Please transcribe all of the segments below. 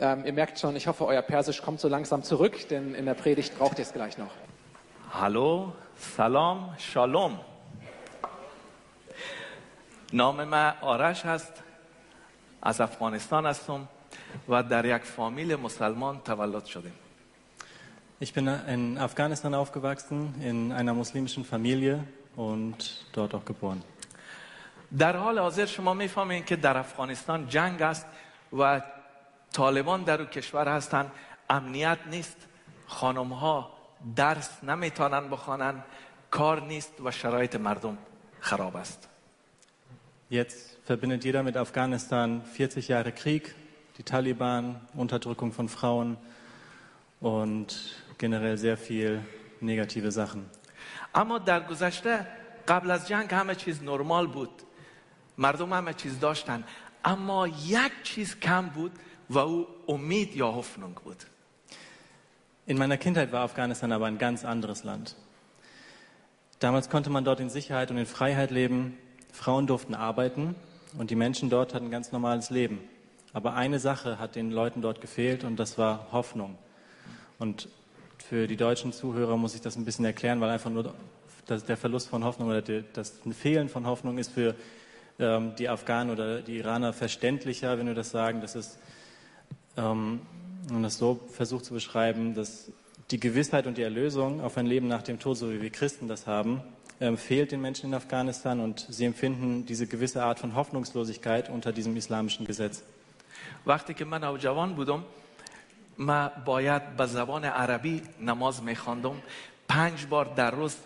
Ähm, ihr merkt schon, ich hoffe, euer Persisch kommt so langsam zurück, denn in der Predigt braucht ihr es gleich noch. Hallo, Salam, Shalom. نام من آرش هست از افغانستان هستم و در یک فامیل مسلمان تولد شدیم Ich bin in Afghanistan aufgewachsen, in einer muslimischen Familie und dort auch geboren. در حال حاضر شما میفهمین که در افغانستان جنگ است و طالبان در او کشور هستند امنیت نیست. خانم ها درس نمی‌تونن بخوانن. کار نیست و شرایط مردم خراب است. Jetzt verbindet jeder mit Afghanistan 40 Jahre Krieg, die Taliban, Unterdrückung von Frauen und generell sehr viel negative Sachen. اما در گذشته قبل از جنگ همه چیز نرمال بود. مردم همه چیز داشتن. اما یک چیز کم بود. weil um mich ja Hoffnung wird. In meiner Kindheit war Afghanistan aber ein ganz anderes Land. Damals konnte man dort in Sicherheit und in Freiheit leben. Frauen durften arbeiten und die Menschen dort hatten ein ganz normales Leben. Aber eine Sache hat den Leuten dort gefehlt und das war Hoffnung. Und für die deutschen Zuhörer muss ich das ein bisschen erklären, weil einfach nur der Verlust von Hoffnung oder das Fehlen von Hoffnung ist für ähm, die Afghanen oder die Iraner verständlicher, wenn wir das sagen. Das ist ähm, und das so versucht zu beschreiben, dass die Gewissheit und die Erlösung auf ein Leben nach dem Tod, so wie wir Christen das haben, ähm, fehlt den Menschen in Afghanistan und sie empfinden diese gewisse Art von Hoffnungslosigkeit unter diesem islamischen Gesetz. وقتی که من نوجوان بودم من باید به زبان عربی نماز میخواندم پنج بار در روز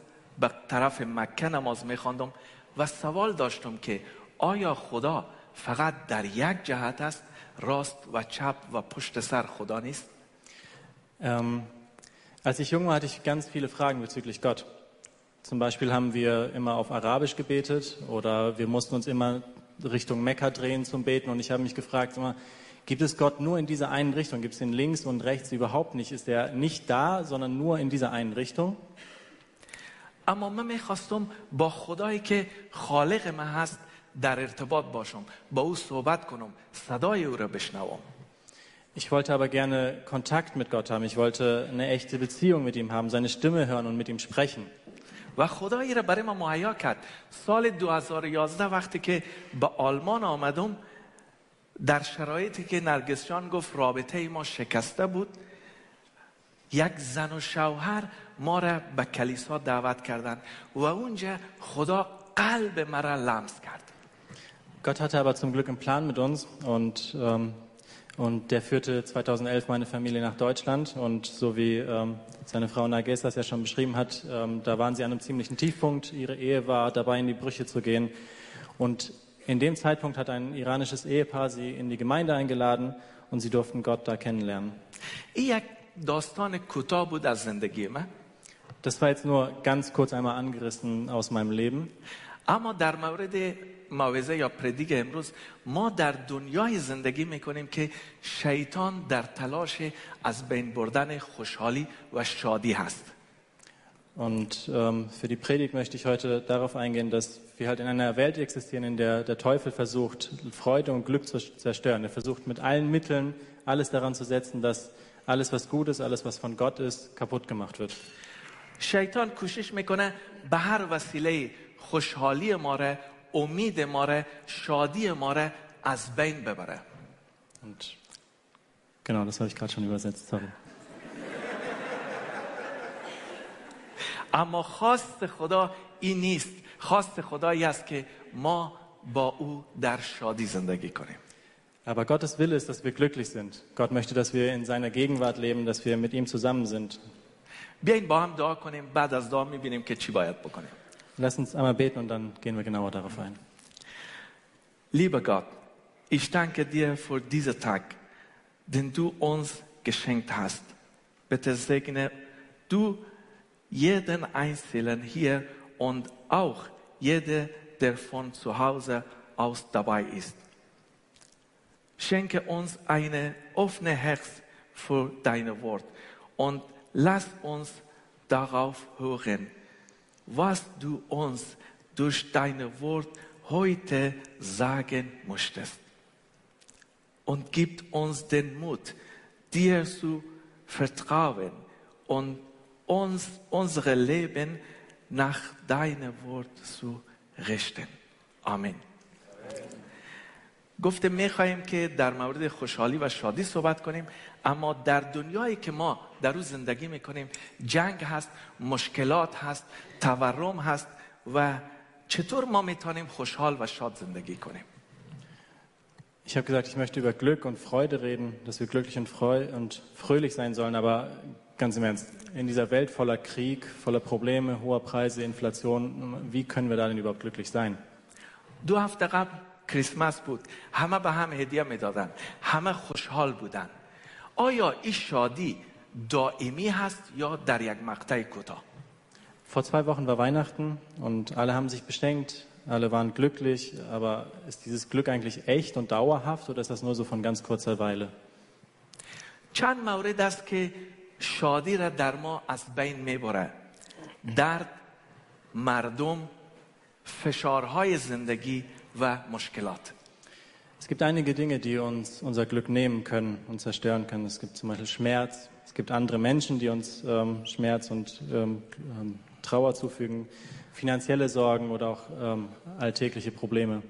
به طرف مکه نماز میخواندم و سوال داشتم که آیا خدا فقط در یک جهت است راست و چپ و پشت سر خدا نیست Ähm, als ich jung war, hatte ich ganz viele Fragen bezüglich Gott. Zum Beispiel haben wir immer auf Arabisch gebetet oder wir mussten uns immer Richtung Mekka drehen zum Beten und ich habe mich gefragt, immer, gibt es Gott nur in dieser einen Richtung? Gibt es ihn links und rechts überhaupt nicht? Ist er nicht da, sondern nur in dieser einen Richtung? اما من میخواستم با خدایی که خالق من هست در ارتباط باشم با او صحبت کنم صدای او را بشنوم Ich wollte aber gerne Kontakt mit Gott haben. Ich wollte eine echte Beziehung mit ihm haben, seine Stimme hören und mit ihm sprechen. و خدایی را برای ما مهیا کرد سال 2011 وقتی که به آلمان آمدم در شرایطی که نرگس جان گفت رابطه ما شکسته بود یک زن و شوهر ما را به کلیسا دعوت کردند و اونجا خدا قلب مرا لمس کرد Gott hatte aber zum Glück einen Plan mit uns und, ähm, und der führte 2011 meine Familie nach Deutschland und so wie ähm, seine Frau Nages das ja schon beschrieben hat, ähm, da waren sie an einem ziemlichen Tiefpunkt. Ihre Ehe war dabei, in die Brüche zu gehen und in dem Zeitpunkt hat ein iranisches Ehepaar sie in die Gemeinde eingeladen und sie durften Gott da kennenlernen. Das war jetzt nur ganz kurz einmal angerissen aus meinem Leben. اما در مورد موعظه یا پردیگ امروز ما در دنیای زندگی میکنیم که شیطان در تلاش از بین بردن خوشحالی و شادی هست Und ähm, für die Predigt möchte ich heute darauf eingehen, dass wir halt in einer Welt existieren, in der der Teufel versucht, Freude und Glück zu zerstören. Er versucht mit allen Mitteln alles daran zu setzen, dass alles, was gut ist, alles, was von Gott ist, kaputt gemacht wird. شیطان کوشش می‌کنه به هر وسیله خوشحالی ما را امید ما را شادی ما را از بین ببره Und genau, das habe ich gerade schon übersetzt. Sorry. اما خواست خدا این نیست خواست خدایی است که ما با او در شادی زندگی کنیم Aber Gottes Wille ist, dass wir glücklich sind. Gott möchte, dass wir in seiner Gegenwart leben, dass wir mit ihm zusammen sind. بیاین با هم دعا کنیم بعد از دعا میبینیم که چی باید بکنیم Lass uns einmal beten und dann gehen wir genauer darauf ein. Lieber Gott, ich danke dir für diesen Tag, den du uns geschenkt hast. Bitte segne du jeden Einzelnen hier und auch jeder, der von zu Hause aus dabei ist. Schenke uns eine offene Herz für dein Wort und Lass uns darauf hören, was du uns durch deine Wort heute sagen möchtest. Und gib uns den Mut, dir zu vertrauen und uns unsere Leben nach deinem Wort zu richten. Amen. Amen. گفتم می‌خواهیم که در مورد خوشحالی و شادی صحبت کنیم اما در دنیایی که ما در روز زندگی می‌کنیم جنگ هست مشکلات هست تورم هست و چطور ما می‌تونیم خوشحال و شاد زندگی کنیم Ich habe gesagt, ich möchte über Glück und Freude reden, dass wir glücklich und, freu und fröhlich sein sollen, aber ganz im Ernst, in dieser Welt voller Krieg, voller Probleme, hoher Preise, Inflation, wie können wir da denn überhaupt glücklich sein? دو هفته قبل کریسمس بود همه به هم هدیه میدادن همه خوشحال بودن آیا این شادی دائمی هست یا در یک مقطع کوتاه Vor zwei Wochen war Weihnachten und alle haben sich beschenkt, alle waren glücklich, aber ist dieses Glück eigentlich echt und dauerhaft oder ist das nur so von ganz kurzer Weile? چند مورد است که شادی را در ما از بین میبره درد مردم فشارهای زندگی و مشکلات Es gibt einige Dinge, die uns unser Glück nehmen können und zerstören können. Es gibt zum Beispiel Schmerz, es gibt andere Menschen, die uns ähm, Schmerz und ähm, ähm, Trauer zufügen, finanzielle Sorgen oder auch ähm, alltägliche Probleme.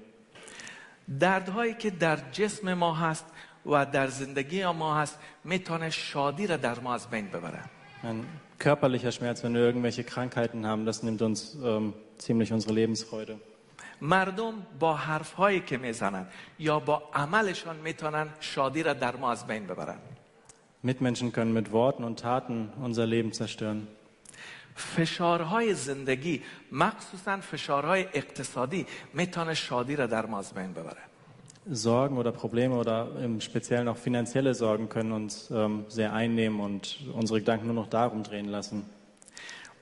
دردهایی که در جسم ما هست و در زندگی ما هست میتونه شادی را در ما از بین ببره Ein körperlicher Schmerz, wenn wir irgendwelche Krankheiten haben, das nimmt uns ähm, ziemlich unsere Lebensfreude. مردم با حرفهایی که میزنن یا با عملشان میتونن شادی را در ما از بین ببرن Mitmenschen können mit Worten und Taten unser Leben zerstören. فشارهای زندگی مخصوصا فشارهای اقتصادی میتونه شادی را در ما از بین ببره Sorgen oder Probleme oder im Speziellen auch finanzielle Sorgen können uns ähm, sehr einnehmen und unsere Gedanken nur noch darum drehen lassen.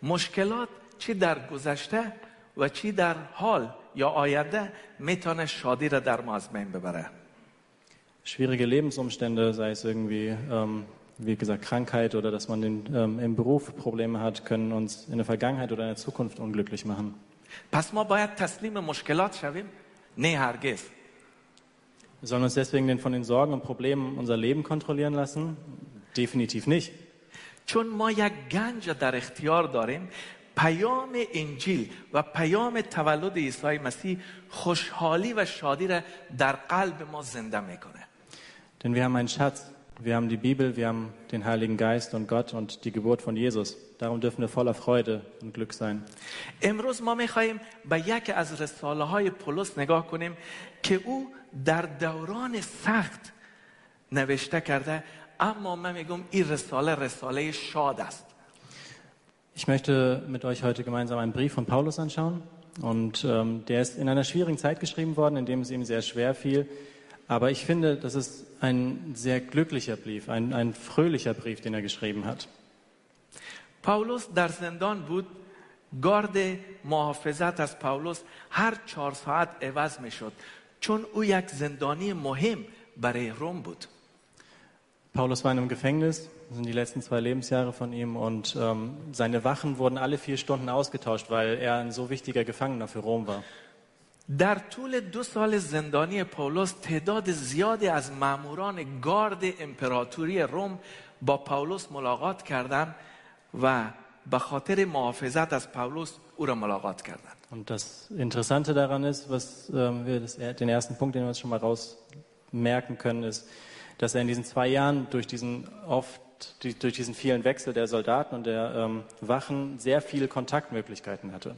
مشکلات چی در گذشته و چی در حال یا آینده میتونه شادی را در ما از بین ببره Schwierige Lebensumstände, sei es irgendwie, ähm, wie gesagt, Krankheit oder dass man den, ähm, im Beruf Probleme hat, können uns in der Vergangenheit oder in der Zukunft unglücklich machen. پس ما باید تسلیم مشکلات شویم نه هرگز Wir sollen uns deswegen denn von den Sorgen und Problemen unser Leben kontrollieren lassen? Definitiv nicht. چون ما یک گنج در اختیار داریم پیام انجیل و پیام تولد عیسی مسیح خوشحالی و شادی را در قلب ما زنده می‌کنه Denn wir haben einen Schatz. Wir haben die Bibel, wir haben den Heiligen Geist und Gott und die Geburt von Jesus. Darum dürfen wir voller Freude und Glück sein. امروز ما می‌خواهیم به یک از رساله های پولس نگاه کنیم که او در دوران سخت نوشته کرده اما من میگم این رساله رساله شاد است Ich möchte mit euch heute gemeinsam einen Brief von Paulus anschauen. Und ähm, der ist in einer schwierigen Zeit geschrieben worden, in dem es ihm sehr schwer fiel. Aber ich finde, das ist ein sehr glücklicher Brief, ein, ein fröhlicher Brief, den er geschrieben hat. پاولوس در زندان بود گارد محافظت از پاولوس هر چهار ساعت عوض میشد چون او یک زندانی مهم برای روم بود Paulus war in einem Gefängnis, das sind die letzten zwei Lebensjahre von ihm, und ähm, seine Wachen wurden alle vier Stunden ausgetauscht, weil er ein so wichtiger Gefangener für Rom war. در طول دو سال زندانی پاولوس تعداد زیادی از ماموران گارد امپراتوری روم با پاولوس ملاقات کردند و به خاطر محافظت از پاولوس او را ملاقات کردند Und das Interessante daran ist, was ähm, wir das, den ersten Punkt, den wir uns schon mal rausmerken können, ist, dass er in diesen zwei Jahren durch diesen oft die, durch diesen vielen Wechsel der Soldaten und der ähm, Wachen sehr viele Kontaktmöglichkeiten hatte.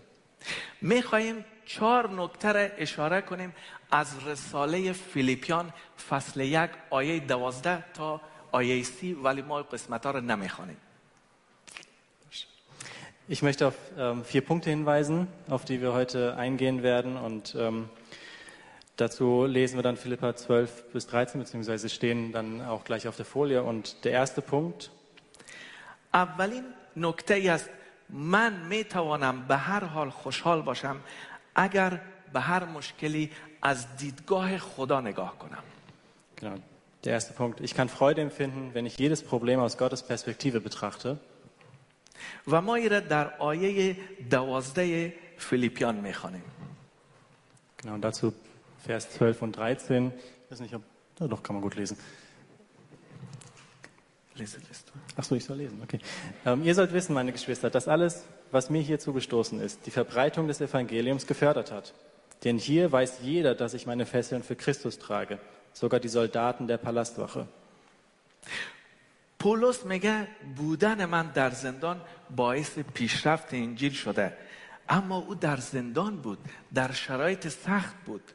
میخواهیم چهار نکته را اشاره کنیم از رساله فیلیپیان فصل یک آیه دوازده تا آیه سی ولی ما قسمت ها را نمیخوانیم Ich möchte auf ähm, vier Punkte hinweisen, auf die wir heute eingehen werden. Und ähm, dazu lesen wir dann Philippa 12 bis 13, beziehungsweise stehen dann auch gleich auf der Folie. Und der erste Punkt, اولین نکته ای است من میتوانم به هر حال خوشحال باشم اگر به هر مشکلی از دیدگاه خدا نگاه کنم genau, der erste Punkt. Ich kann Freude empfinden, wenn ich jedes Problem aus Gottes Perspektive betrachte. و ما این را در آیه دوازده فیلیپیان میخوانیم Genau, und dazu Vers 12 und 13. Ich weiß nicht, ob Ja, doch, kann man gut lesen. Lese, lese du. Ach so, ich soll lesen, okay. Ähm, ihr sollt wissen, meine Geschwister, dass alles, was mir hier zugestoßen ist, die Verbreitung des Evangeliums gefördert hat. Denn hier weiß jeder, dass ich meine Fesseln für Christus trage, sogar die Soldaten der Palastwache. پولس میگه بودن من در زندان باعث پیشرفت انجیل شده اما او در زندان بود در شرایط سخت بود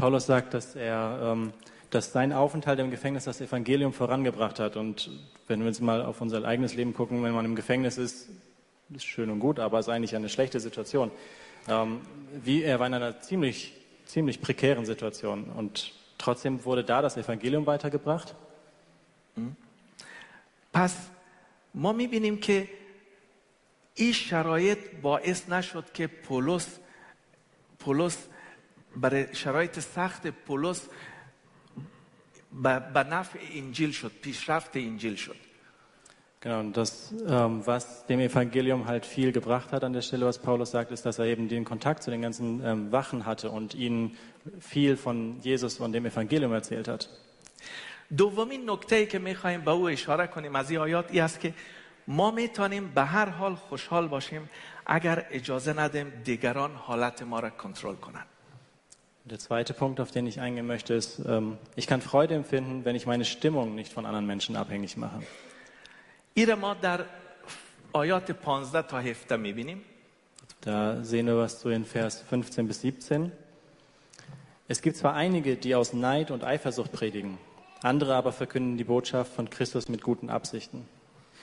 Paulus sagt, dass er, ähm, dass sein Aufenthalt im Gefängnis das Evangelium vorangebracht hat. Und wenn wir jetzt mal auf unser eigenes Leben gucken, wenn man im Gefängnis ist, ist schön und gut, aber es ist eigentlich eine schlechte Situation. Ähm, wie er war in einer ziemlich, ziemlich prekären Situation. Und trotzdem wurde da das Evangelium weitergebracht. پس ما میبینیم که این شرایط باعث نشد که پولس پولس برای شرایط سخت پولس به نفع انجیل شد پیشرفت انجیل شد Genau, und das, ähm, was dem Evangelium halt viel gebracht hat an der Stelle, was Paulus sagt, ist, dass er eben den Kontakt zu den ganzen ähm, Wachen hatte und ihnen viel von Jesus und dem Evangelium erzählt hat. دومین نکته ای که می‌خوایم به او اشاره کنیم از این آیات ای است که ما می‌تونیم به هر حال خوشحال باشیم اگر اجازه ندیم دیگران حالت ما را کنترل کنند Der zweite Punkt, auf den ich eingehen möchte, ist, ähm, ich kann Freude empfinden, wenn ich meine Stimmung nicht von anderen Menschen abhängig mache. این را ما در آیات 15 تا 17 میبینیم Da sehen wir was zu in Vers 15 bis 17. Es gibt zwar einige, die aus Neid und Eifersucht predigen, andere aber verkünden die Botschaft von Christus mit guten Absichten.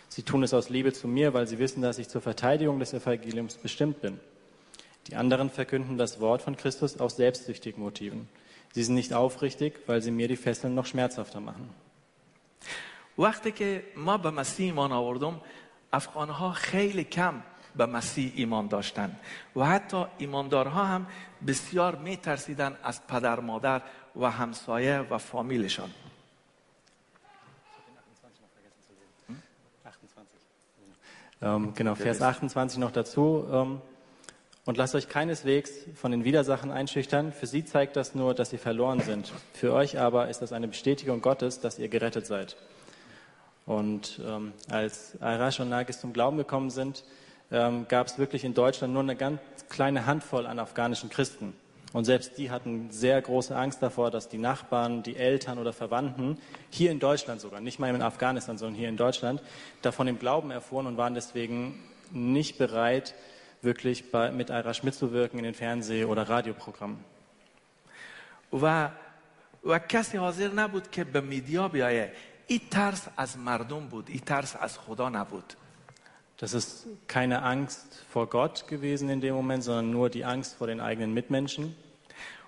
Sie tun es aus Liebe zu mir, weil sie wissen, dass ich zur Verteidigung des Evangeliums bestimmt bin. Die anderen verkünden das Wort von Christus aus selbstsüchtigen Motiven. Sie sind nicht aufrichtig, weil sie mir die Fesseln noch schmerzhafter machen. وقتی که ما به مسیح ایمان آوردم افغانها خیلی کم به مسیح ایمان داشتند و حتی ایماندارها هم بسیار میترسیدن از پدر مادر و همسایه و فامیلشان Ähm, genau, Vers 28 noch dazu. Ähm, und lasst euch keineswegs von den Widersachen einschüchtern. Für sie zeigt das nur, dass sie verloren sind. Für euch aber ist das eine Bestätigung Gottes, dass ihr gerettet seid. Und ähm, als Arash und Nagis zum Glauben gekommen sind, ähm, gab es wirklich in Deutschland nur eine ganz kleine Handvoll an afghanischen Christen. Und selbst die hatten sehr große Angst davor, dass die Nachbarn, die Eltern oder Verwandten hier in Deutschland sogar, nicht mal in Afghanistan, sondern hier in Deutschland, davon im Glauben erfuhren und waren deswegen nicht bereit, wirklich bei, mit Arash mitzuwirken in den Fernseh- oder Radioprogrammen. و و کسی حاضر نبود که به میدیا بیایه این ترس از مردم بود این ترس از خدا نبود Das ist keine Angst vor Gott gewesen in dem Moment, sondern nur die Angst vor den eigenen Mitmenschen.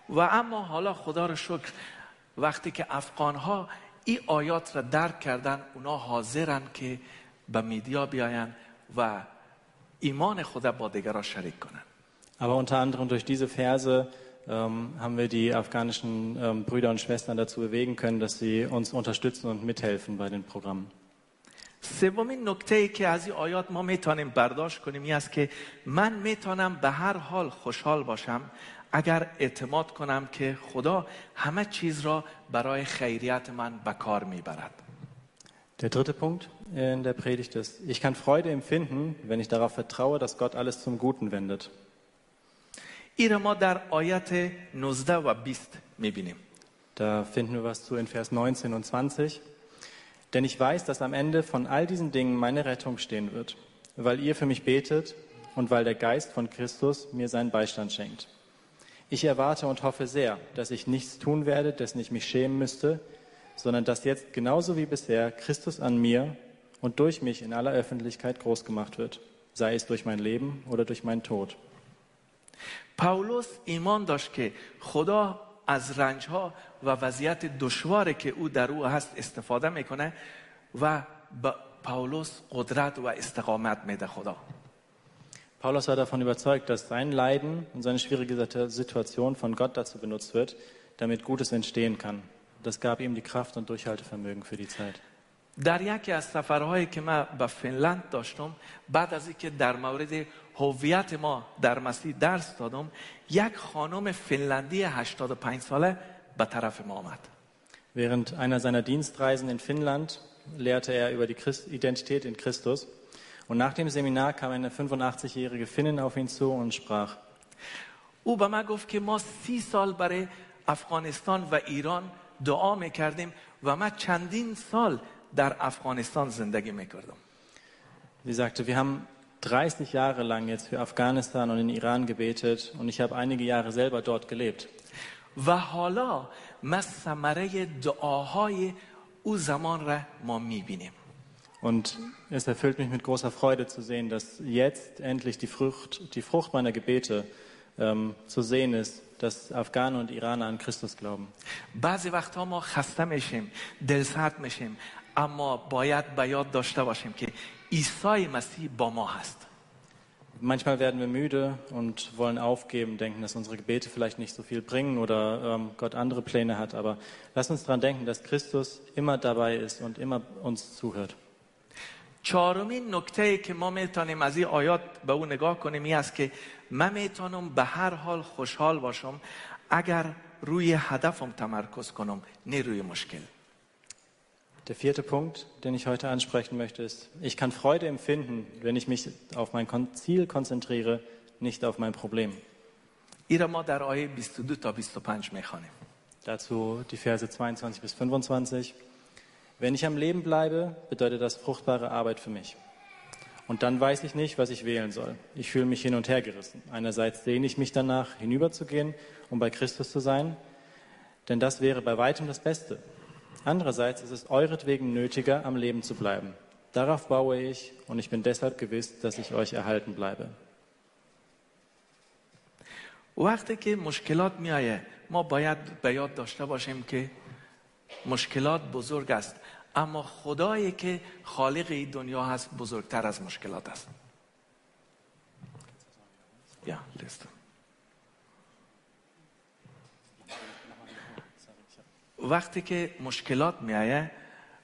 و اما حالا خدا رو شکر وقتی که افغان ها این آیات را درک کردن اونا حاضرن که به میدیا بیاین و ایمان خدا با دیگران شریک کنن Aber unter anderem durch diese Verse ähm, haben wir die afghanischen ähm, Brüder und Schwestern dazu bewegen können, dass sie uns unterstützen und mithelfen bei den Programmen. سومین نکته ای که از این آیات ما می‌تونیم برداشت کنیم این است که من می‌تونم به هر حال خوشحال باشم اگر اعتماد کنم که خدا همه چیز را برای خیریت من به کار می‌برد Der dritte Punkt in der Predigt ist, ich kann Freude empfinden, wenn ich darauf vertraue, dass Gott alles zum Guten wendet. این را ما در آیت 19 و 20 میبینیم Da finden wir was zu in Vers 19 und 20. Denn ich weiß, dass am Ende von all diesen Dingen meine Rettung stehen wird, weil ihr für mich betet und weil der Geist von Christus mir seinen Beistand schenkt. Ich erwarte und hoffe sehr, dass ich nichts tun werde, dessen ich mich schämen müsste, sondern dass jetzt genauso wie bisher Christus an mir und durch mich in aller Öffentlichkeit groß gemacht wird, sei es durch mein Leben oder durch meinen Tod. پاولوس ایمان داشت که خدا از رنج ها و وضعیت دشواری که او در او هست استفاده میکنه و به پاولوس قدرت و استقامت میده خدا Paulus war davon überzeugt, dass sein Leiden und seine schwierige Situation von Gott dazu benutzt wird, damit Gutes entstehen kann. Das gab ihm die Kraft und Durchhaltevermögen für die Zeit. در یکی از سفرهایی که من به فنلند داشتم بعد از اینکه در مورد هویت ما در مسیح درس دادم یک خانم فنلندی 85 ساله به طرف ما آمد Während einer seiner Dienstreisen in Finnland lehrte er über die Christ Identität in Christus. Und nach dem Seminar kam eine 85-jährige Finnin auf ihn zu und sprach, او به من گفت که ما سی سال برای افغانستان و ایران دعا میکردیم و من چندین سال در افغانستان زندگی میکردم sie sagte, wir haben 30 Jahre lang jetzt für Afghanistan und den Iran gebetet und ich habe einige Jahre selber dort gelebt. و حالا ما ثمره دعاهای او زمان را ما میبینیم Und es erfüllt mich mit großer Freude zu sehen, dass jetzt endlich die Frucht, die Frucht meiner Gebete ähm, zu sehen ist, dass Afghanen und Iraner an Christus glauben. بعضی وقتها ما خسته میشیم دلسرد میشیم اما باید به یاد داشته باشیم که عیسی مسیح با ما هست Manchmal werden wir müde und wollen aufgeben, denken, dass unsere Gebete vielleicht nicht so viel bringen oder ähm, Gott andere Pläne hat. Aber lass uns daran denken, dass Christus immer dabei ist und immer uns zuhört. چهارمین نکته ای که ما میتونیم از این آیات به او نگاه کنیم این است که من میتونم به هر حال خوشحال باشم اگر روی هدفم تمرکز کنم نه روی مشکل Der vierte Punkt, den ich heute ansprechen möchte, ist, ich kann Freude empfinden, wenn ich mich auf mein Kon Ziel konzentriere, nicht auf mein Problem. این را ما در آیه 22 تا 25 میخوانیم Dazu die Verse 22 bis 25. Wenn ich am Leben bleibe, bedeutet das fruchtbare Arbeit für mich. Und dann weiß ich nicht, was ich wählen soll. Ich fühle mich hin und her gerissen. Einerseits sehne ich mich danach, hinüberzugehen, um bei Christus zu sein, denn das wäre bei weitem das Beste. Andererseits ist es euretwegen nötiger, am Leben zu bleiben. Darauf baue ich und ich bin deshalb gewiss, dass ich euch erhalten bleibe. وقتی که مشکلات میآیه ما باید به یاد داشته باشیم که مشکلات بزرگ است اما خدایی که خالق این دنیا هست بزرگتر از مشکلات است. یا لیست وقتی که مشکلات میآیه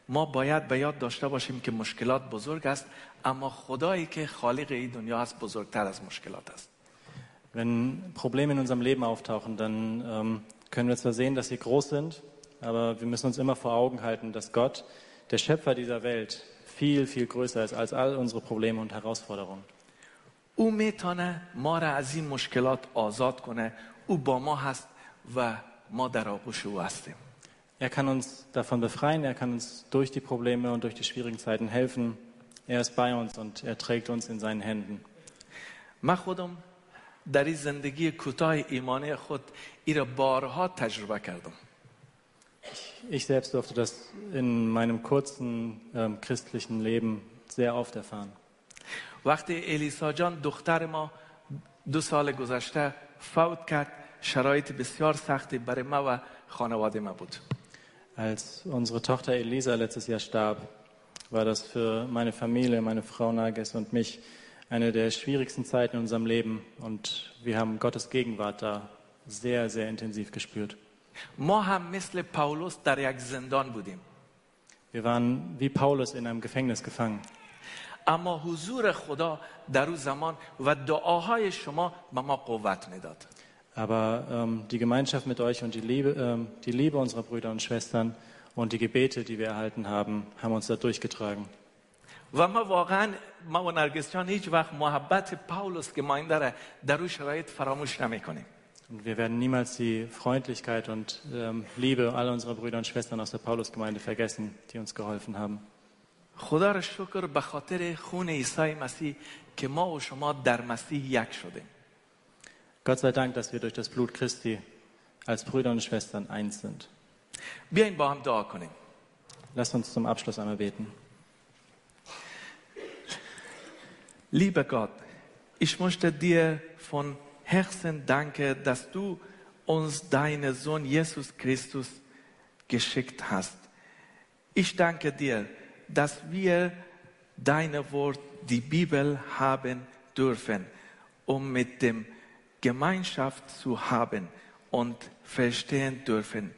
ما باید به یاد داشته باشیم که مشکلات بزرگ است اما خدایی که خالق این دنیا هست بزرگتر از مشکلات است. Wenn Probleme in unserem Leben auftauchen, dann ähm, können wir zwar sehen, dass sie groß sind, aber wir müssen uns immer vor Augen halten, dass Gott, der Schöpfer dieser Welt, viel, viel größer ist als all unsere Probleme und Herausforderungen. او میتونه ما را از این مشکلات آزاد کنه او با ما هست و ما در آغوش او هستیم Er kann uns davon befreien, er kann uns durch die Probleme und durch die schwierigen Zeiten helfen. Er ist bei uns und er trägt uns in seinen Händen. من خودم در این زندگی کوتاه ایمانی خود این را بارها تجربه کردم Ich selbst durfte das in meinem kurzen ähm, christlichen Leben sehr oft erfahren. وقتی الیسا جان دختر ما دو سال گذشته فوت کرد شرایط بسیار سختی برای ما و خانواده ما بود Als unsere Tochter Elisa letztes Jahr starb, war das für meine Familie, meine Frau Nages und mich eine der schwierigsten Zeiten in unserem Leben. Und wir haben Gottes Gegenwart da sehr, sehr intensiv gespürt. ما هم مثل پاولوس در یک زندان بودیم Wir waren wie Paulus in einem Gefängnis gefangen. اما حضور خدا در او زمان و دعاهای شما به ما قوت میداد Aber ähm, die Gemeinschaft mit euch und die Liebe, ähm, die Liebe unserer Brüder und Schwestern und die Gebete, die wir erhalten haben, haben uns da durchgetragen. و ما واقعا ما و نرگس جان هیچ وقت محبت پاولوس که ما این داره در او شرایط فراموش نمیکنیم Und wir werden niemals die Freundlichkeit und ähm, Liebe aller unserer Brüder und Schwestern aus der Paulusgemeinde vergessen, die uns geholfen haben. خدا را شکر به خاطر خون عیسی مسیح که ما و شما در مسیح یک شدیم Gott sei Dank, dass wir durch das Blut Christi als Brüder und Schwestern eins sind. بیاین با هم دعا کنیم Lasst uns zum Abschluss einmal beten. Lieber Gott, ich möchte dir von Herzen danken, dass du uns deinen Sohn Jesus Christus geschickt hast. Ich danke dir, dass wir deine Wort, die Bibel haben dürfen, um mit dem Gemeinschaft zu haben und verstehen dürfen,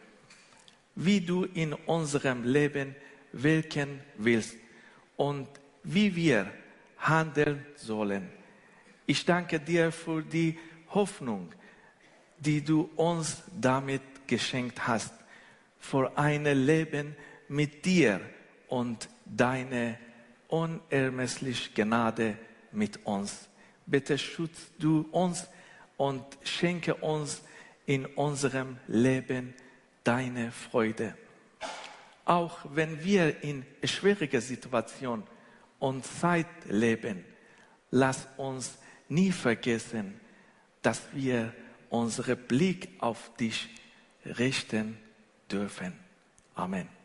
wie du in unserem Leben wirken willst und wie wir handeln sollen. Ich danke dir für die Hoffnung, die du uns damit geschenkt hast. für ein Leben mit dir und deine unermessliche Gnade mit uns. Bitte schützt du uns und schenke uns in unserem Leben deine Freude. Auch wenn wir in schwieriger Situation und Zeit leben, lass uns nie vergessen, dass wir unseren Blick auf dich richten dürfen. Amen.